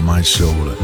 to My Soul.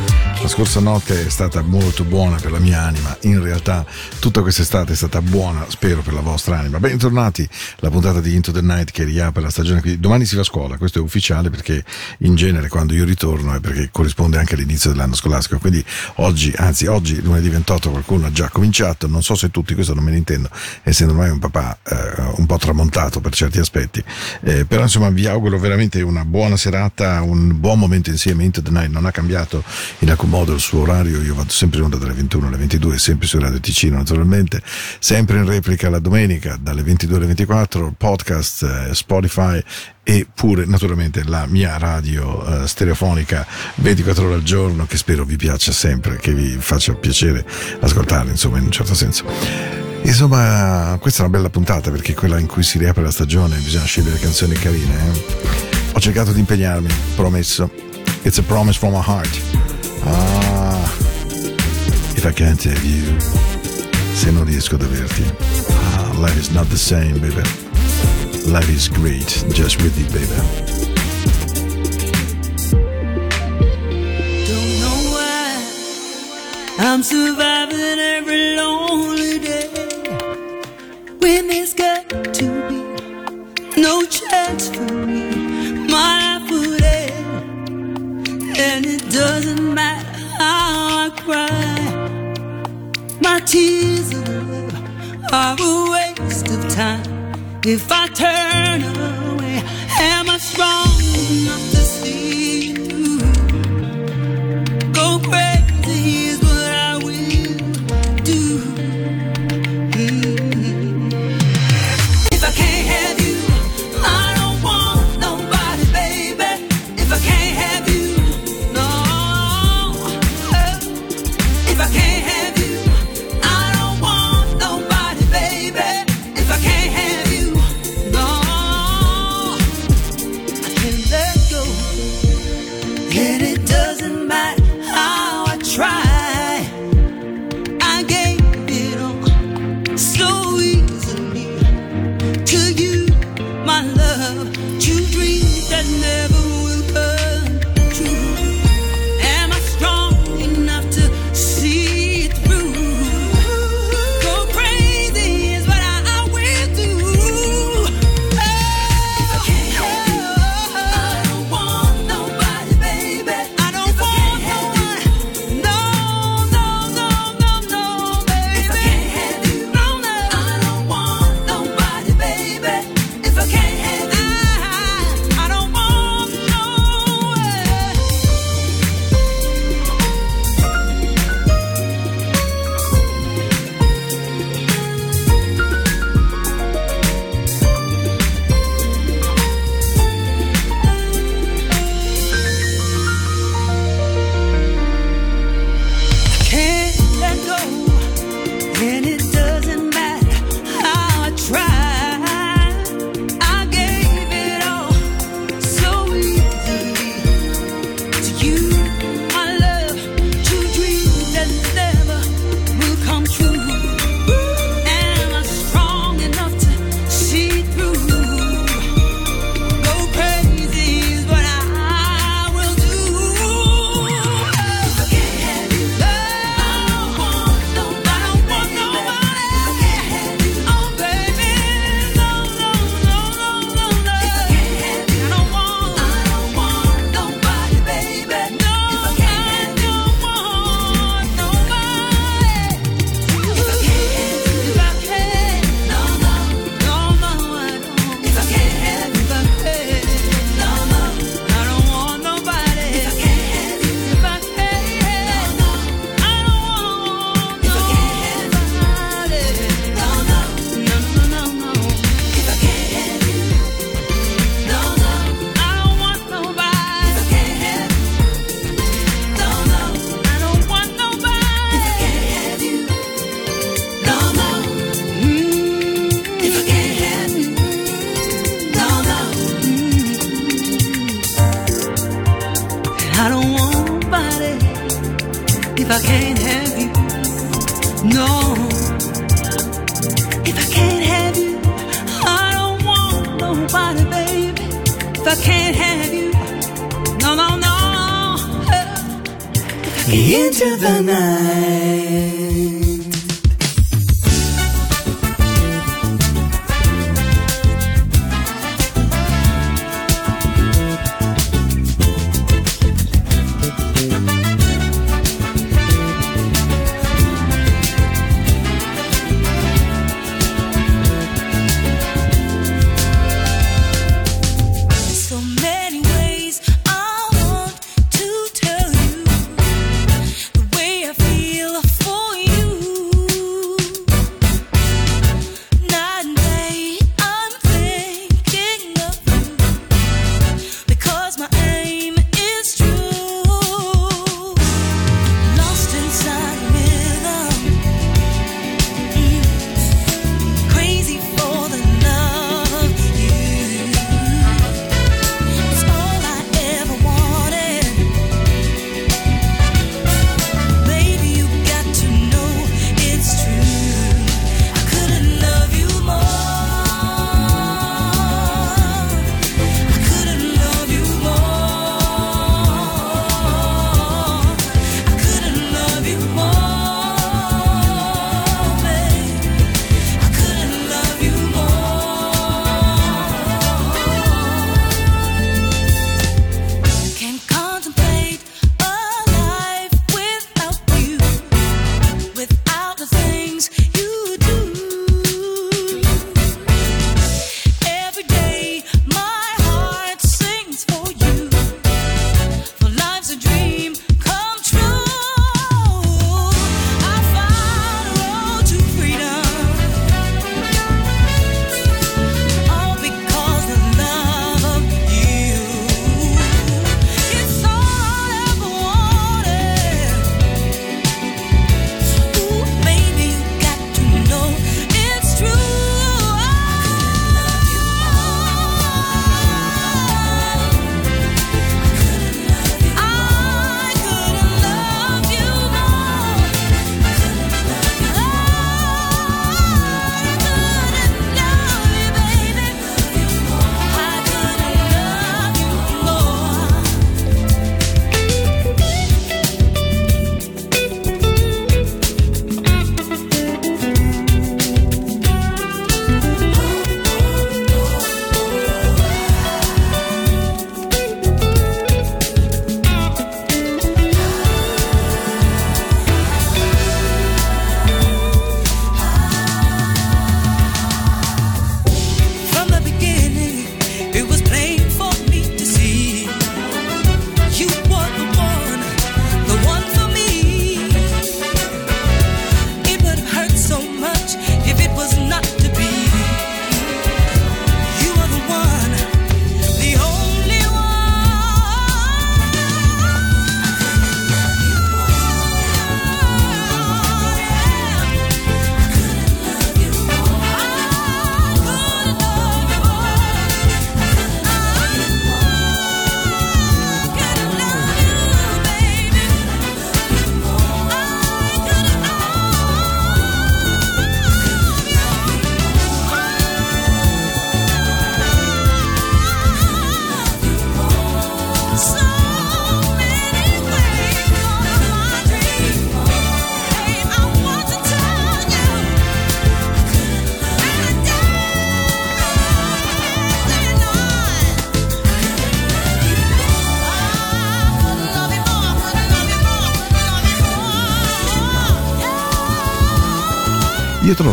La scorsa notte è stata molto buona per la mia anima, in realtà tutta quest'estate è stata buona, spero, per la vostra anima. Bentornati la puntata di Into the Night che riapre la stagione. Quindi domani si va a scuola, questo è ufficiale perché in genere quando io ritorno è perché corrisponde anche all'inizio dell'anno scolastico. Quindi oggi, anzi oggi lunedì 28 qualcuno ha già cominciato, non so se tutti, questo non me ne intendo, essendo ormai un papà eh, un po' tramontato per certi aspetti. Eh, però insomma vi auguro veramente una buona serata, un buon momento insieme. Into the Night non ha cambiato in alcun modo il suo orario, io vado sempre in onda dalle 21 alle 22, sempre su Radio Ticino naturalmente, sempre in replica la domenica dalle 22 alle 24 nostro podcast eh, Spotify e pure naturalmente la mia radio eh, stereofonica 24 ore al giorno che spero vi piaccia sempre, che vi faccia piacere ascoltare insomma in un certo senso. Insomma, questa è una bella puntata perché è quella in cui si riapre la stagione, bisogna scegliere canzoni carine. Eh? Ho cercato di impegnarmi, promesso. It's a promise from my heart. Ah, if I can't have you, se non riesco ad averti. Ah, life is not the same, baby. Life is great just with you, baby. Don't know why I'm surviving every lonely day. When there's got to be no chance for me, my life would end. And it doesn't matter how I cry, my tears are away. If I turn If I can't have you, no. If I can't have you, I don't want nobody, baby. If I can't have you, no, no, no. Into the night.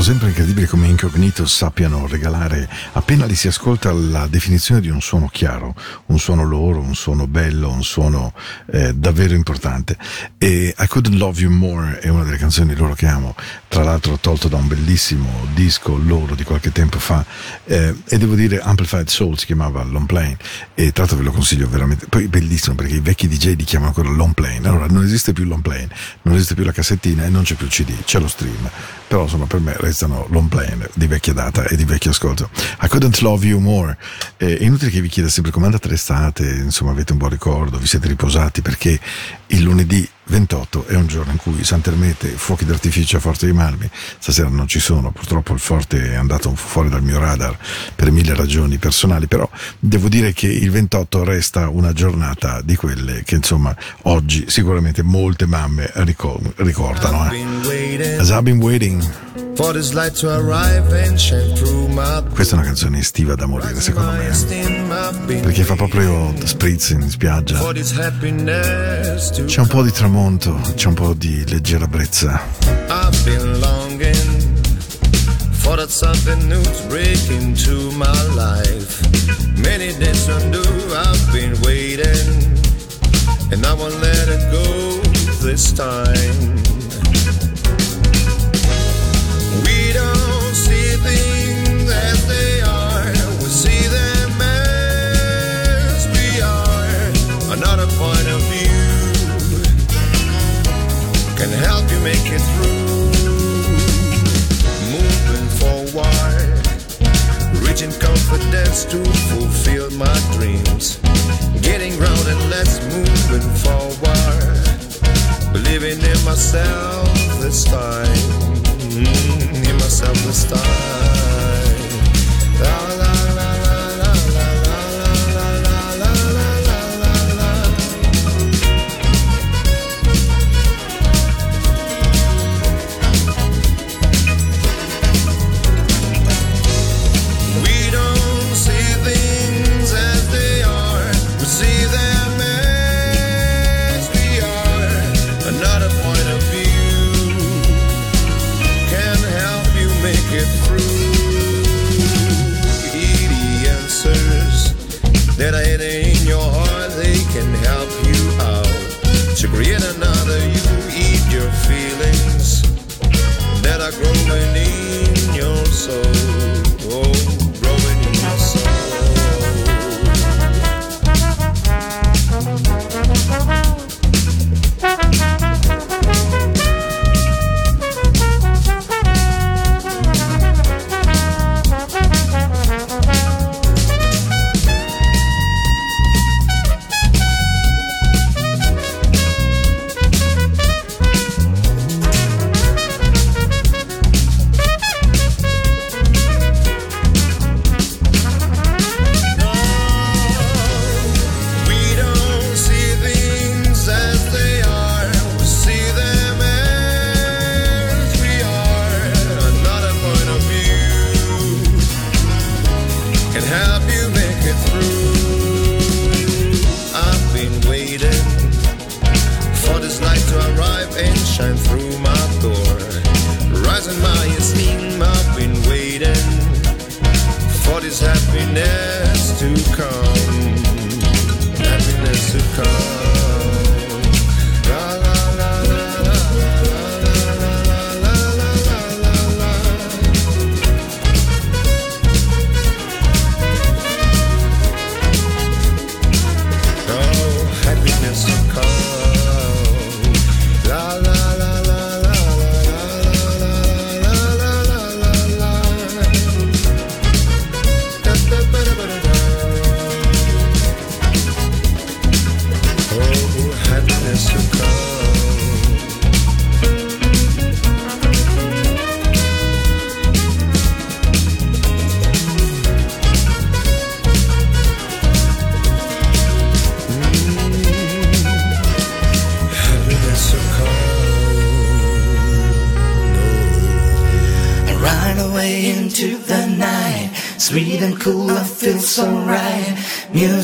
entonces incredibile come Incognito sappiano regalare, appena li si ascolta, la definizione di un suono chiaro, un suono loro, un suono bello, un suono eh, davvero importante. E I Couldn't Love You More è una delle canzoni loro che amo, tra l'altro tolto da un bellissimo disco loro di qualche tempo fa, eh, e devo dire Amplified Soul si chiamava Long Plane, e tra l'altro ve lo consiglio veramente, poi bellissimo perché i vecchi DJ li chiamano ancora Long Plane, allora non esiste più Long Plane, non esiste più la cassettina e non c'è più il CD, c'è lo stream, però insomma per me restano long plane di vecchia data e di vecchio ascolto. I couldn't love you more. Eh, è inutile che vi chieda sempre come andate l'estate, insomma avete un buon ricordo, vi siete riposati perché il lunedì 28 è un giorno in cui Sant'Ermete, fuochi d'artificio a Forte dei Marmi, stasera non ci sono, purtroppo il Forte è andato fuori dal mio radar per mille ragioni personali, però devo dire che il 28 resta una giornata di quelle che insomma oggi sicuramente molte mamme ricor- ricordano. Eh. As I've been waiting for this light to arrive and shine through my Questa è una canzone estiva da morire, secondo me. Eh. Perché fa proprio spritz in spiaggia. C'è un po' di tramonto, c'è un po' di leggera brezza. I've been longing for that something new to break into my life. Many days undo, I've been waiting. And I won't let it go this time. To fulfill my dreams. Getting and moving forward. Believing in myself this time. Mm, he must have the style.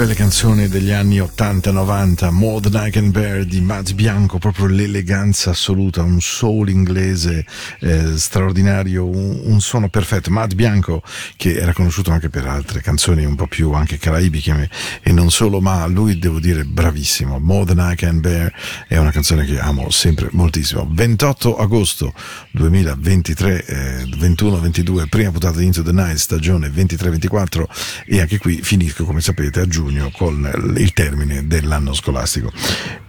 belle canzoni degli anni 80-90, More Than I Can Bear di Matt Bianco, proprio l'eleganza assoluta, un soul inglese eh, straordinario, un, un, suono perfetto. Matt Bianco, che era conosciuto anche per altre canzoni un po' più anche caraibiche e non solo, ma lui devo dire bravissimo. More Than I Can Bear è una canzone che amo sempre moltissimo. 28 agosto 2023, eh, 21-22, prima puntata di Into the Night, stagione 23-24 e anche qui finisco come sapete a giugno giugno con il termine dell'anno scolastico.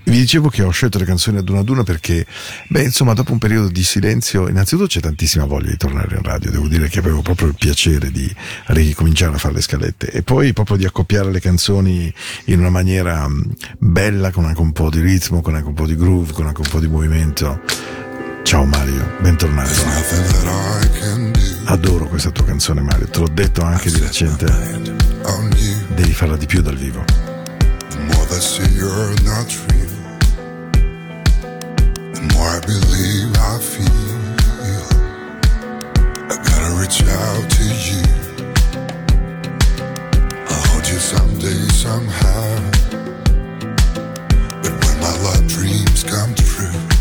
Vi dicevo che ho scelto le canzoni ad una ad una perché, beh, insomma, dopo un periodo di silenzio, innanzitutto c'è tantissima voglia di tornare in radio. Devo dire che avevo proprio il piacere di ricominciare a fare le scalette e poi proprio di accoppiare le canzoni in una maniera mm, bella, con anche un po' di ritmo, con anche un po' di groove, con anche un po' di movimento. Ciao Mario, bentornato. Adoro questa tua canzone Mario, te l'ho detto anche di recente. Devi farla di più dal vivo. someday somehow. But when my love dreams come true.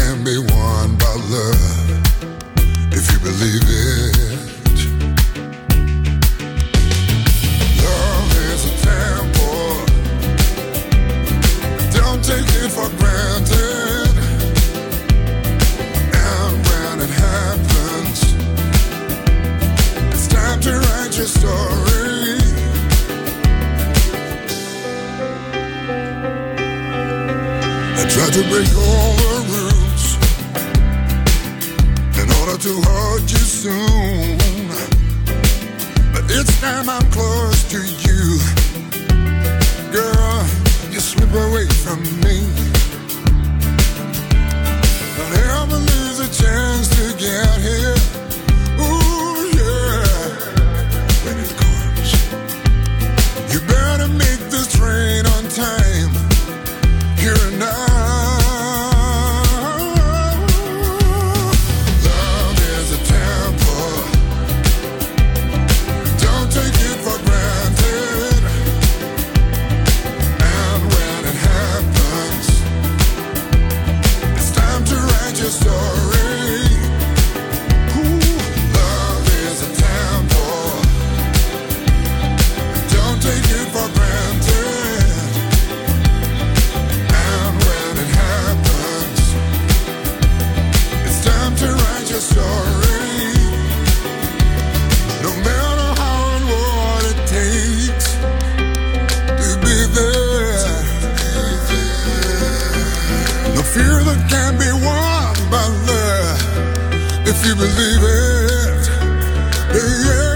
Yeah.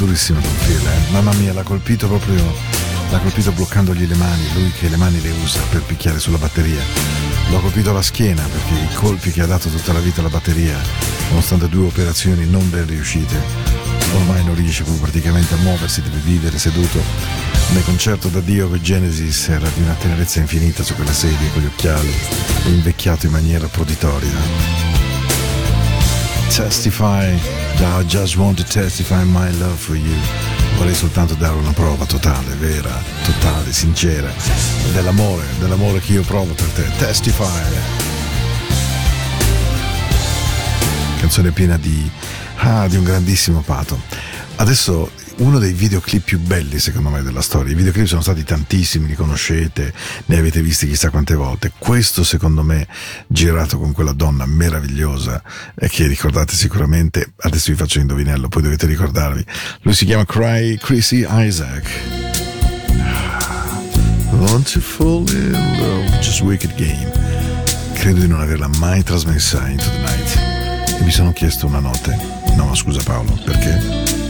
Durissima con Phil, eh? mamma mia, l'ha colpito proprio, l'ha colpito bloccandogli le mani, lui che le mani le usa per picchiare sulla batteria. L'ha colpito alla schiena perché i colpi che ha dato tutta la vita alla batteria, nonostante due operazioni non ben riuscite, ormai non riesce più praticamente a muoversi, deve vivere seduto. Nel concerto da Dio con Genesis era di una tenerezza infinita su quella sedia con gli occhiali, invecchiato in maniera proditoria. Testify, I just want to testify my love for you. Vorrei soltanto dare una prova totale, vera, totale, sincera, dell'amore, dell'amore che io provo per te. Testify. Canzone piena di, ah, di un grandissimo pato. Adesso uno dei videoclip più belli secondo me della storia. I videoclip sono stati tantissimi, li conoscete, ne avete visti chissà quante volte. Questo secondo me, girato con quella donna meravigliosa e che ricordate sicuramente, adesso vi faccio l'indovinello, poi dovete ricordarvi. Lui si chiama Cry Chrissy Isaac. Want to fall in love, just wicked game. Credo di non averla mai trasmessa Into the Night. E mi sono chiesto una notte. No, scusa Paolo, perché?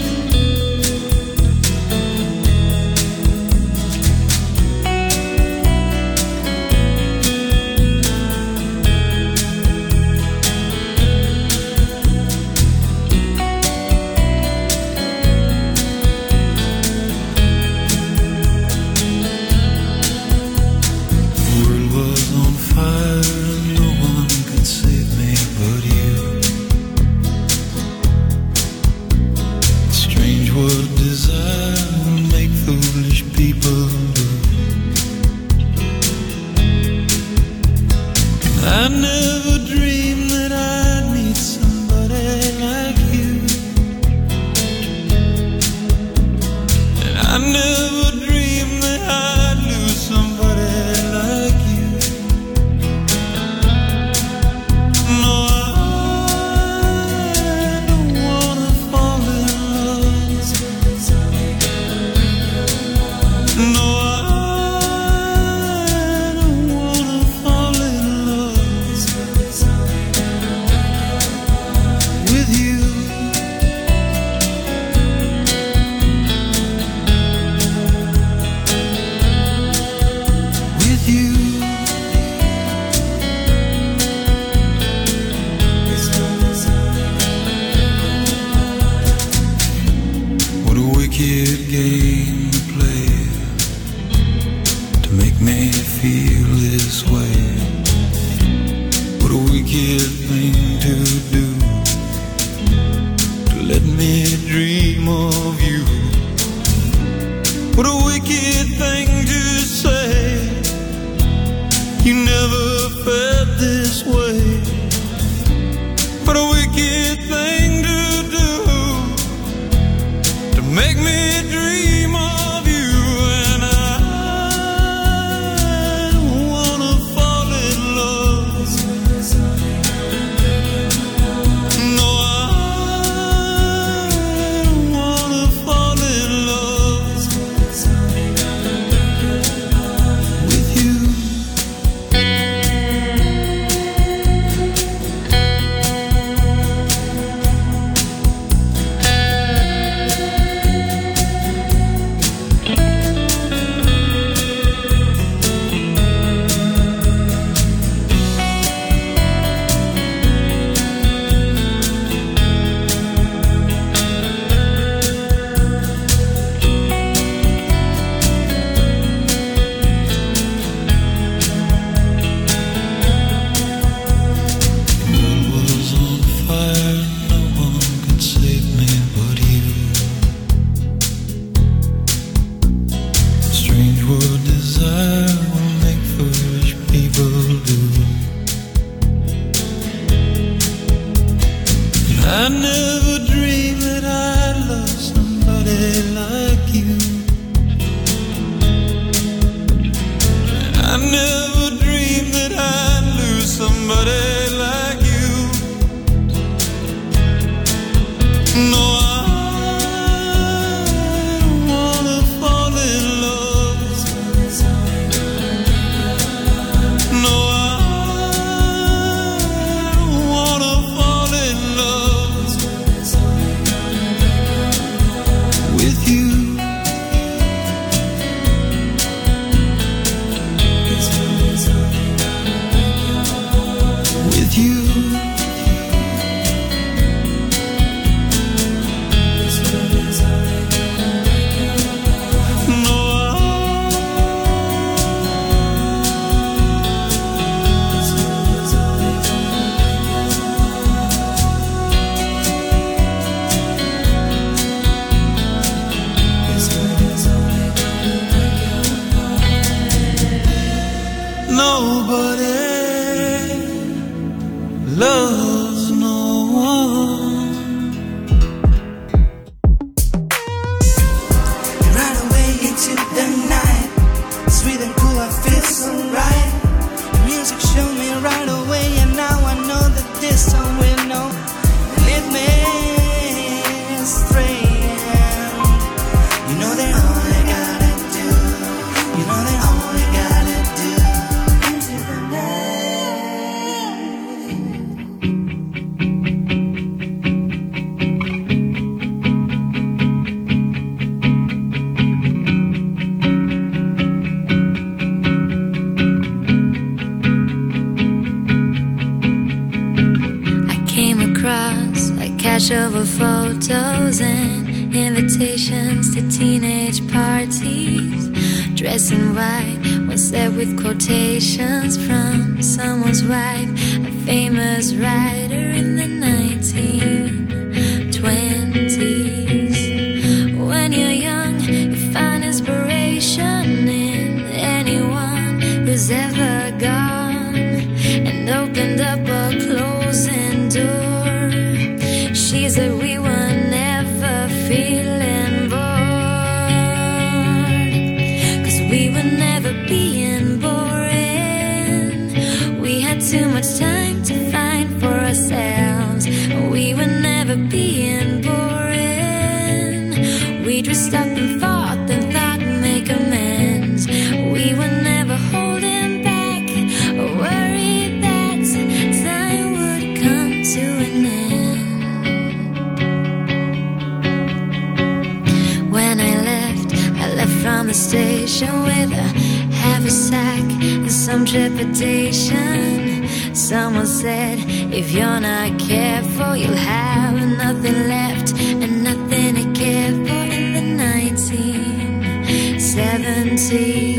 Trepidation. Someone said, if you're not careful, you'll have nothing left and nothing to care for in the 1970s.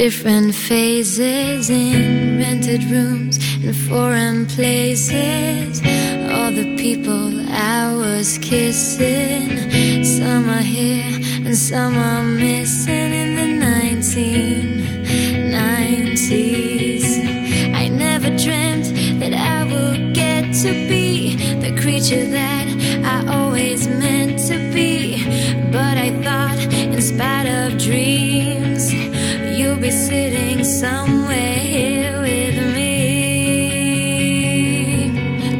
Different phases in rented rooms and foreign places. All the people I was kissing, some are here and some are missing in the 1990s. I never dreamt that I would get to be the creature that somewhere here with me.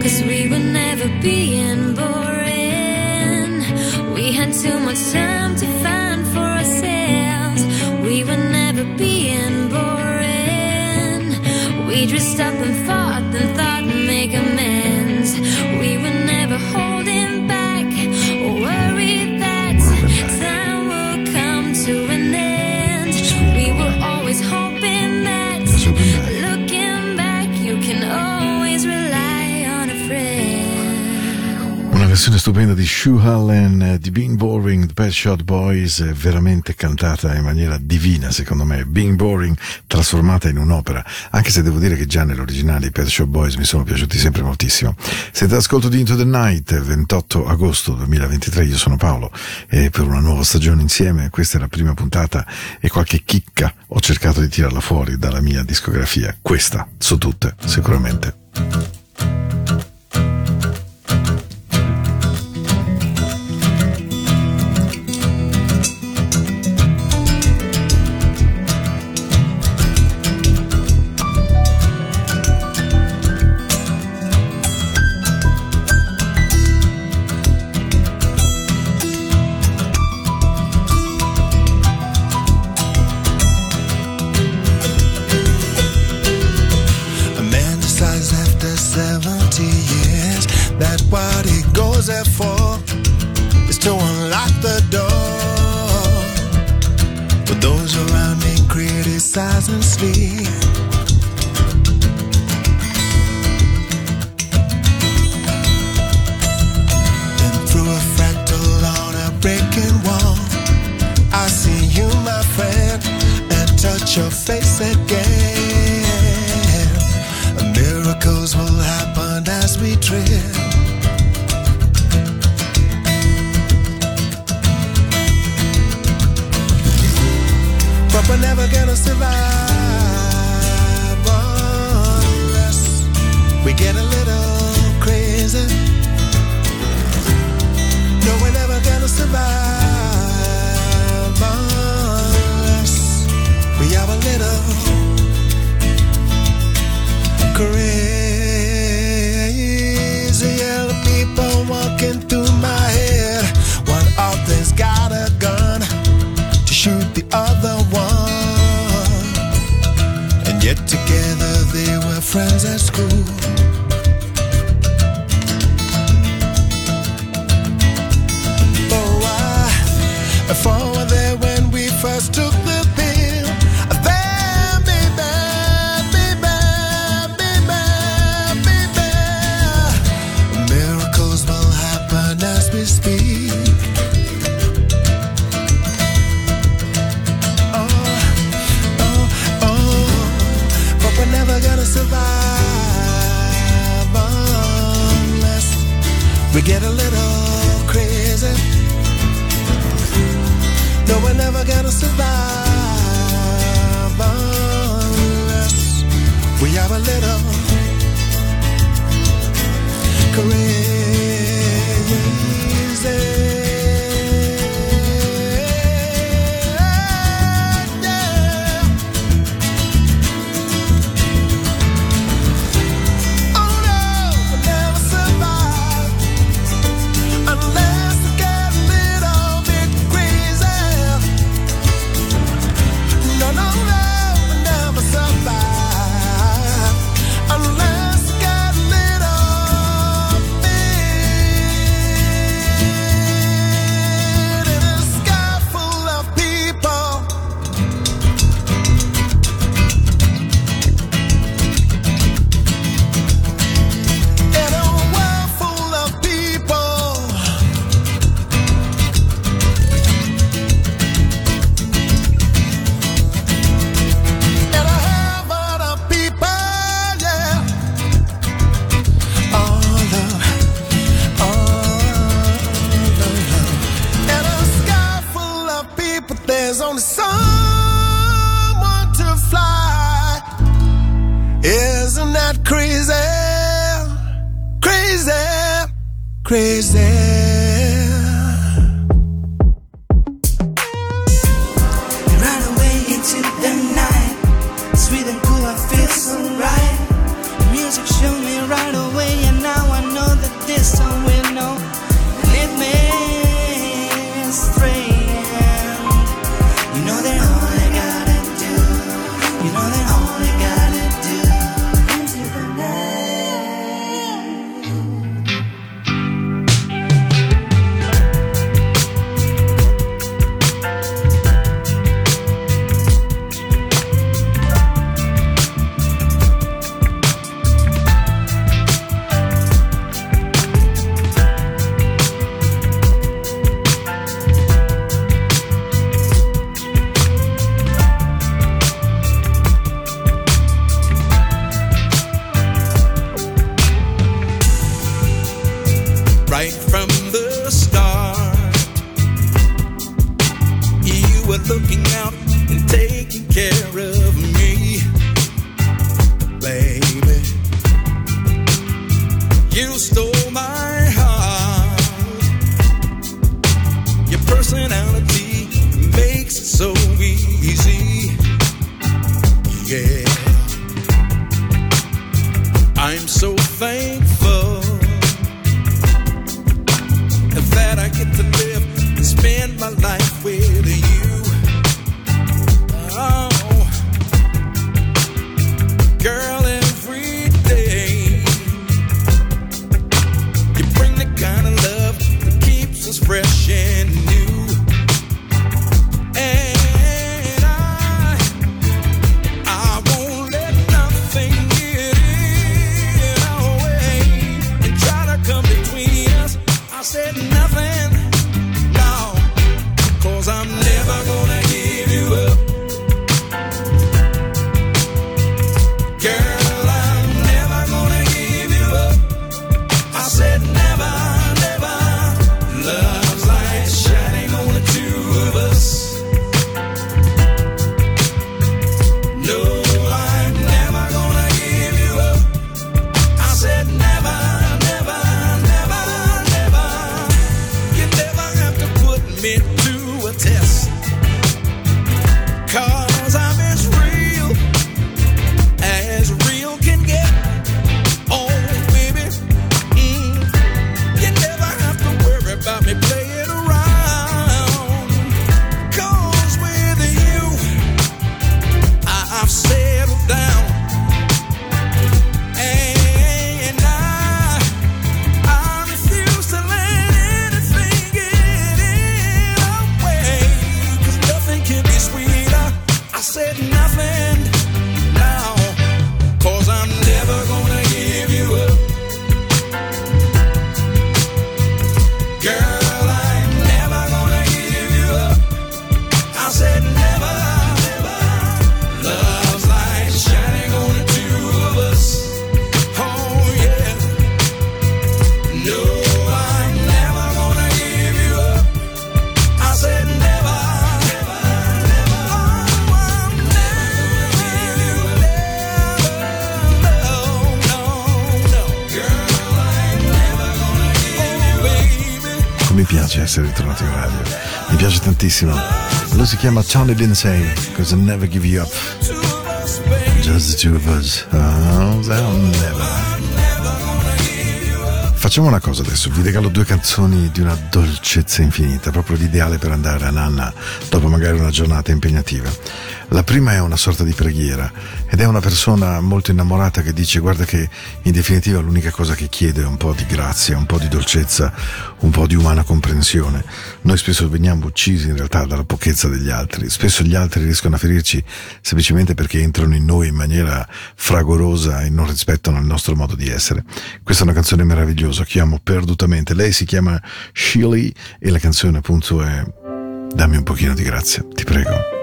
Cause we were never being boring. We had too much time to find for ourselves. We were never being boring. We just stopped and thought versione stupenda di Shoe Allen eh, di Being Boring, The Pet Shot Boys, veramente cantata in maniera divina secondo me. Being Boring trasformata in un'opera, anche se devo dire che già nell'originale i Pet Shop Boys mi sono piaciuti sempre moltissimo. Siete all'ascolto di Into the Night, 28 agosto 2023, io sono Paolo e per una nuova stagione insieme, questa è la prima puntata e qualche chicca ho cercato di tirarla fuori dalla mia discografia. Questa, su tutte, sicuramente. doesn't sleep. We get a little crazy. No, we're never gonna survive unless we have a little crazy. You chiama Tony Lindsay, cause I never give you up. Just the two of us. Oh, I'll never. Facciamo una cosa adesso, vi regalo due canzoni di una dolcezza infinita, proprio l'ideale per andare a nanna dopo magari una giornata impegnativa. La prima è una sorta di preghiera ed è una persona molto innamorata che dice guarda che in definitiva l'unica cosa che chiede è un po' di grazia, un po' di dolcezza, un po' di umana comprensione. Noi spesso veniamo uccisi in realtà dalla pochezza degli altri, spesso gli altri riescono a ferirci semplicemente perché entrano in noi in maniera fragorosa e non rispettano il nostro modo di essere. Questa è una canzone meravigliosa che amo perdutamente. Lei si chiama Shirley e la canzone appunto è Dammi un pochino di grazia, ti prego.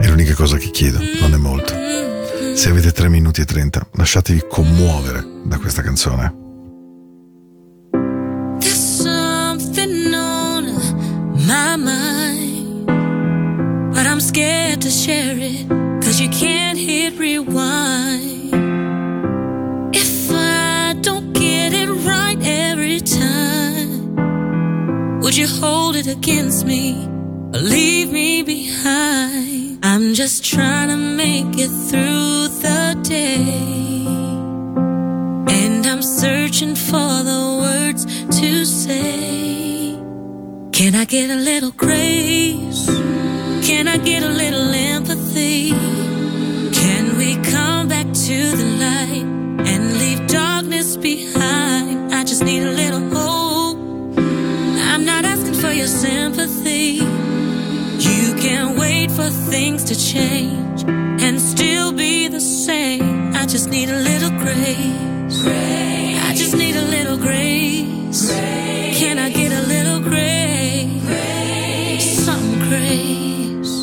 È l'unica cosa che chiedo, non è molto. Se avete 3 minuti e 30, lasciatevi commuovere da questa canzone. Would you hold it against me or leave me behind? I'm just trying to make it through the day. And I'm searching for the words to say. Can I get a little grace? Can I get a little empathy? Can we come back to the light and leave darkness behind? I just need a little hope. I'm not asking for your sympathy. Can't wait for things to change and still be the same. I just need a little grace. I just need a little grace. Can I get a little grace? Some grace.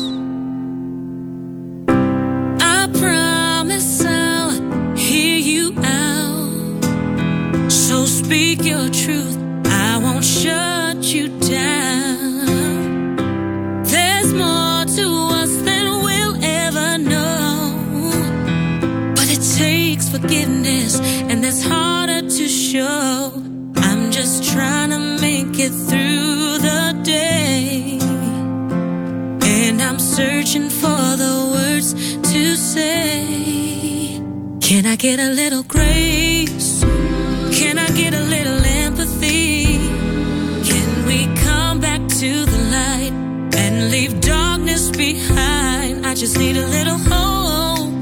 I promise I'll hear you out. So speak your truth. Say. Can I get a little grace? Can I get a little empathy? Can we come back to the light and leave darkness behind? I just need a little hope.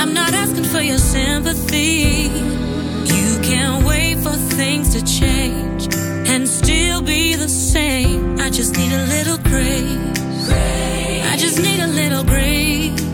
I'm not asking for your sympathy. You can't wait for things to change and still be the same. I just need a little grace. I just need a little grace.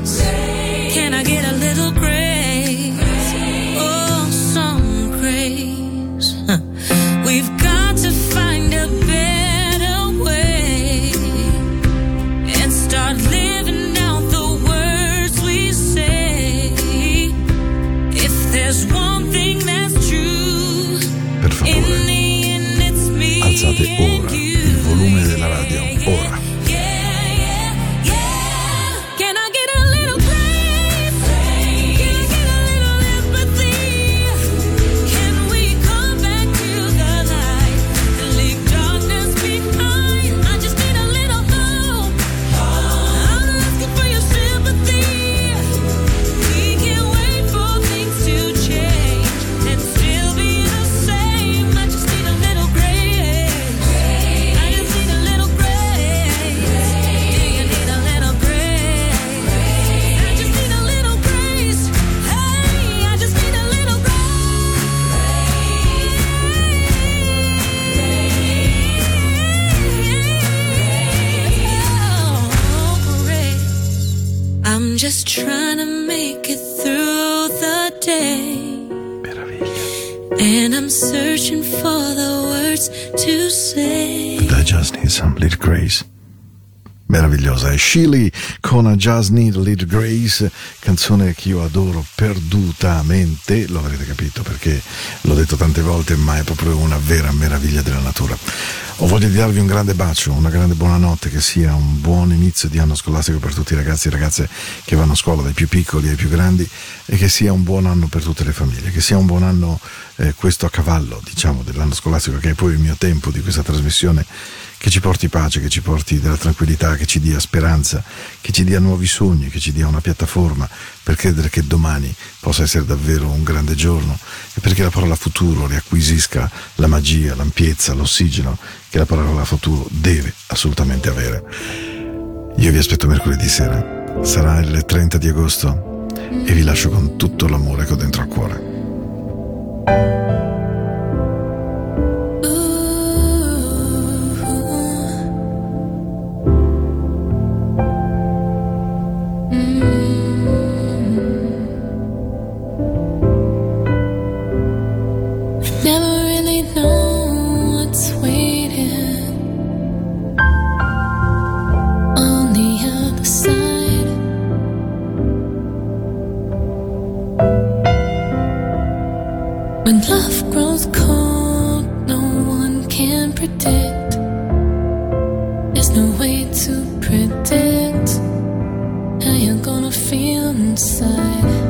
Trying to make it through the day. Meraviglia. And I'm searching for the words to say. I just need some little grace. meravigliosa. È Sheely con Just Need Little Grace, canzone che io adoro perdutamente, lo avrete capito perché l'ho detto tante volte, ma è proprio una vera meraviglia della natura. Ho voglia di darvi un grande bacio, una grande buonanotte, che sia un buon inizio di anno scolastico per tutti i ragazzi e ragazze che vanno a scuola, dai più piccoli ai più grandi, e che sia un buon anno per tutte le famiglie, che sia un buon anno eh, questo a cavallo, diciamo, dell'anno scolastico, che è poi il mio tempo di questa trasmissione che ci porti pace, che ci porti della tranquillità, che ci dia speranza, che ci dia nuovi sogni, che ci dia una piattaforma per credere che domani possa essere davvero un grande giorno e perché la parola futuro riacquisisca la magia, l'ampiezza, l'ossigeno che la parola futuro deve assolutamente avere. Io vi aspetto mercoledì sera, sarà il 30 di agosto e vi lascio con tutto l'amore che ho dentro al cuore. To predict how you're gonna feel inside.